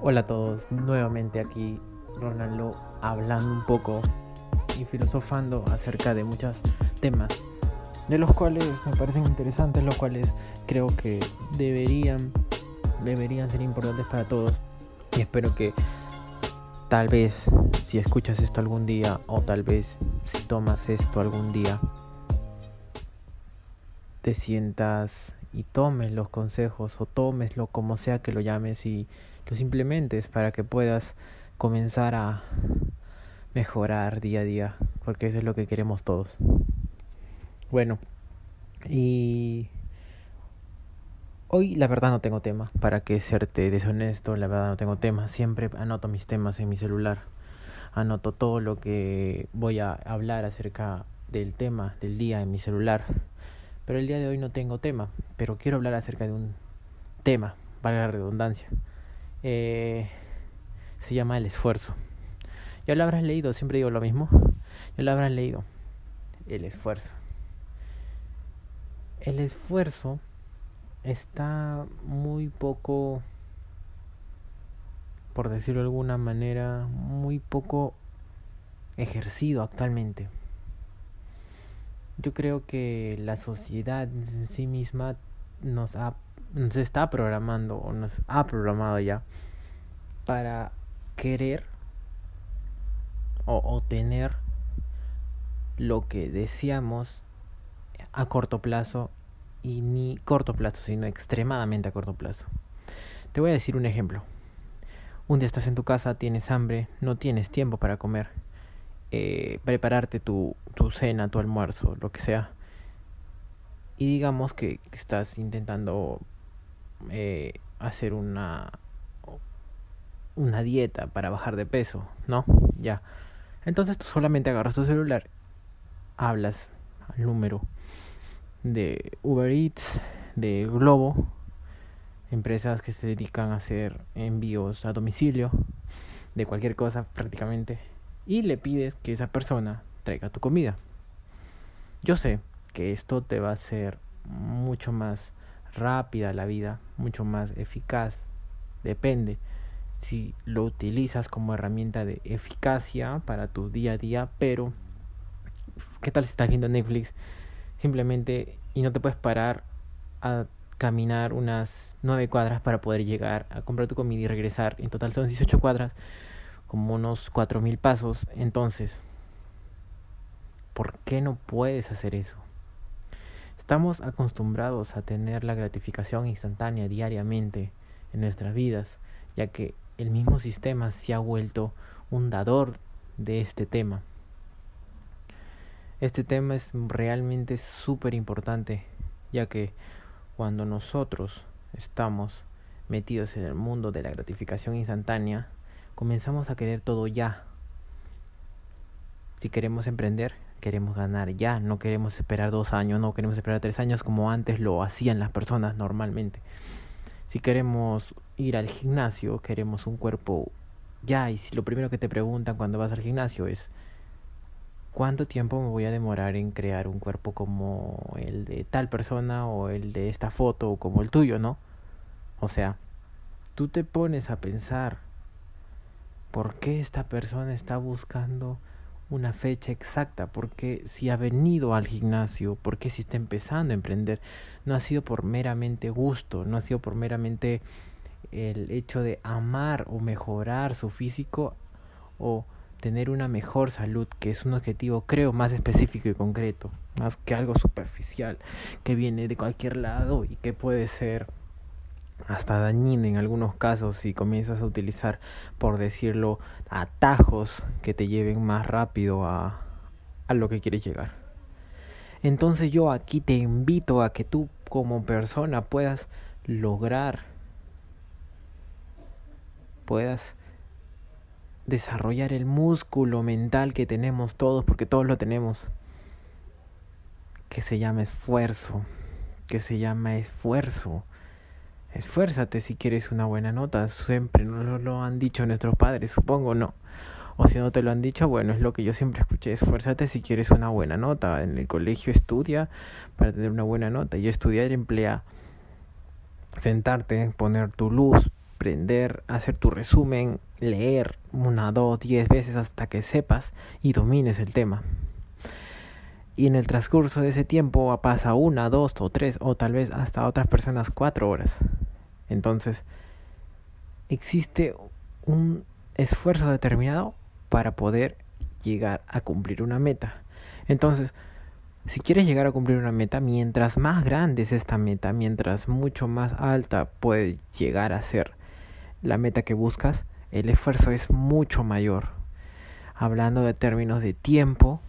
Hola a todos, nuevamente aquí Ronaldo hablando un poco y filosofando acerca de muchos temas de los cuales me parecen interesantes, los cuales creo que deberían deberían ser importantes para todos. Y espero que tal vez si escuchas esto algún día o tal vez si tomas esto algún día te sientas y tomes los consejos o tomeslo como sea que lo llames y los implementes para que puedas comenzar a mejorar día a día, porque eso es lo que queremos todos. Bueno, y hoy la verdad no tengo tema, para que serte deshonesto, la verdad no tengo tema, siempre anoto mis temas en mi celular, anoto todo lo que voy a hablar acerca del tema del día en mi celular, pero el día de hoy no tengo tema, pero quiero hablar acerca de un tema, para la redundancia eh, se llama El esfuerzo. Ya lo habrás leído, siempre digo lo mismo. Ya lo habrás leído. El esfuerzo. El esfuerzo está muy poco, por decirlo de alguna manera, muy poco ejercido actualmente. Yo creo que la sociedad en sí misma nos ha nos está programando o nos ha programado ya para querer o obtener lo que deseamos a corto plazo y ni corto plazo, sino extremadamente a corto plazo. Te voy a decir un ejemplo. Un día estás en tu casa, tienes hambre, no tienes tiempo para comer, eh, prepararte tu, tu cena, tu almuerzo, lo que sea. Y digamos que estás intentando eh, hacer una una dieta para bajar de peso, ¿no? Ya. Entonces tú solamente agarras tu celular, hablas al número de Uber Eats, de Globo, empresas que se dedican a hacer envíos a domicilio de cualquier cosa prácticamente, y le pides que esa persona traiga tu comida. Yo sé que esto te va a hacer mucho más rápida la vida, mucho más eficaz. Depende si lo utilizas como herramienta de eficacia para tu día a día, pero ¿qué tal si estás viendo Netflix simplemente y no te puedes parar a caminar unas nueve cuadras para poder llegar a comprar tu comida y regresar? En total son 18 cuadras, como unos cuatro mil pasos. Entonces, ¿por qué no puedes hacer eso? Estamos acostumbrados a tener la gratificación instantánea diariamente en nuestras vidas, ya que el mismo sistema se ha vuelto un dador de este tema. Este tema es realmente súper importante, ya que cuando nosotros estamos metidos en el mundo de la gratificación instantánea, comenzamos a querer todo ya. Si queremos emprender, queremos ganar ya, no queremos esperar dos años, no queremos esperar tres años como antes lo hacían las personas normalmente. Si queremos ir al gimnasio, queremos un cuerpo ya, y lo primero que te preguntan cuando vas al gimnasio es ¿cuánto tiempo me voy a demorar en crear un cuerpo como el de tal persona o el de esta foto o como el tuyo, ¿no? O sea, tú te pones a pensar ¿por qué esta persona está buscando una fecha exacta, porque si ha venido al gimnasio, porque si está empezando a emprender, no ha sido por meramente gusto, no ha sido por meramente el hecho de amar o mejorar su físico o tener una mejor salud, que es un objetivo creo más específico y concreto, más que algo superficial que viene de cualquier lado y que puede ser hasta dañina en algunos casos si comienzas a utilizar, por decirlo, atajos que te lleven más rápido a, a lo que quieres llegar. Entonces yo aquí te invito a que tú como persona puedas lograr, puedas desarrollar el músculo mental que tenemos todos, porque todos lo tenemos, que se llama esfuerzo, que se llama esfuerzo esfuérzate si quieres una buena nota. Siempre nos lo han dicho nuestros padres, supongo, no. O si no te lo han dicho, bueno, es lo que yo siempre escuché. Esfuérzate si quieres una buena nota. En el colegio estudia para tener una buena nota. Y estudiar emplea sentarte, poner tu luz, aprender, hacer tu resumen, leer una, dos, diez veces hasta que sepas y domines el tema. Y en el transcurso de ese tiempo pasa una, dos o tres o tal vez hasta otras personas cuatro horas. Entonces, existe un esfuerzo determinado para poder llegar a cumplir una meta. Entonces, si quieres llegar a cumplir una meta, mientras más grande es esta meta, mientras mucho más alta puede llegar a ser la meta que buscas, el esfuerzo es mucho mayor. Hablando de términos de tiempo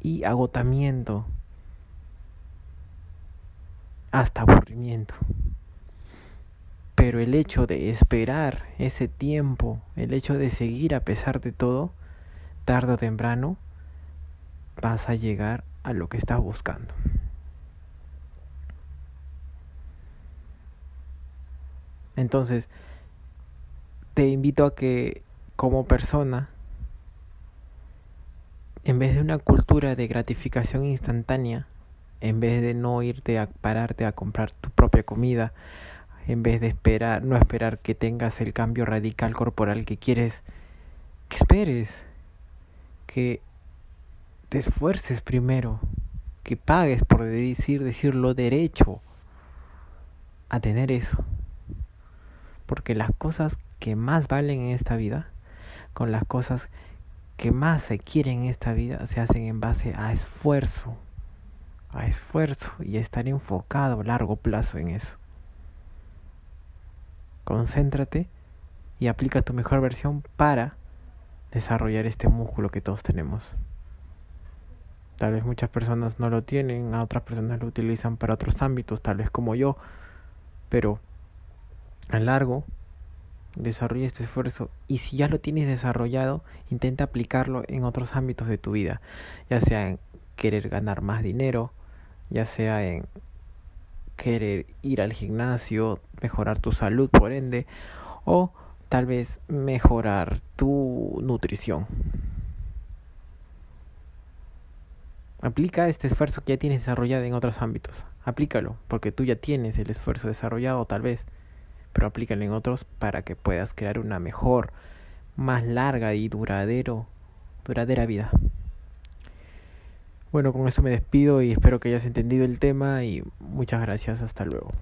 y agotamiento, hasta aburrimiento. Pero el hecho de esperar ese tiempo, el hecho de seguir a pesar de todo, tarde o temprano, vas a llegar a lo que estás buscando. Entonces, te invito a que como persona, en vez de una cultura de gratificación instantánea, en vez de no irte a pararte a comprar tu propia comida, en vez de esperar, no esperar que tengas el cambio radical corporal que quieres, que esperes, que te esfuerces primero, que pagues por decir, decirlo derecho a tener eso. Porque las cosas que más valen en esta vida, con las cosas que más se quieren en esta vida, se hacen en base a esfuerzo, a esfuerzo y a estar enfocado a largo plazo en eso. Concéntrate y aplica tu mejor versión para desarrollar este músculo que todos tenemos. Tal vez muchas personas no lo tienen, a otras personas lo utilizan para otros ámbitos, tal vez como yo, pero a largo desarrolla este esfuerzo y si ya lo tienes desarrollado, intenta aplicarlo en otros ámbitos de tu vida, ya sea en querer ganar más dinero, ya sea en querer ir al gimnasio, mejorar tu salud por ende, o tal vez mejorar tu nutrición. Aplica este esfuerzo que ya tienes desarrollado en otros ámbitos. Aplícalo, porque tú ya tienes el esfuerzo desarrollado tal vez, pero aplícalo en otros para que puedas crear una mejor, más larga y duradero, duradera vida. Bueno, con eso me despido y espero que hayas entendido el tema y muchas gracias. Hasta luego.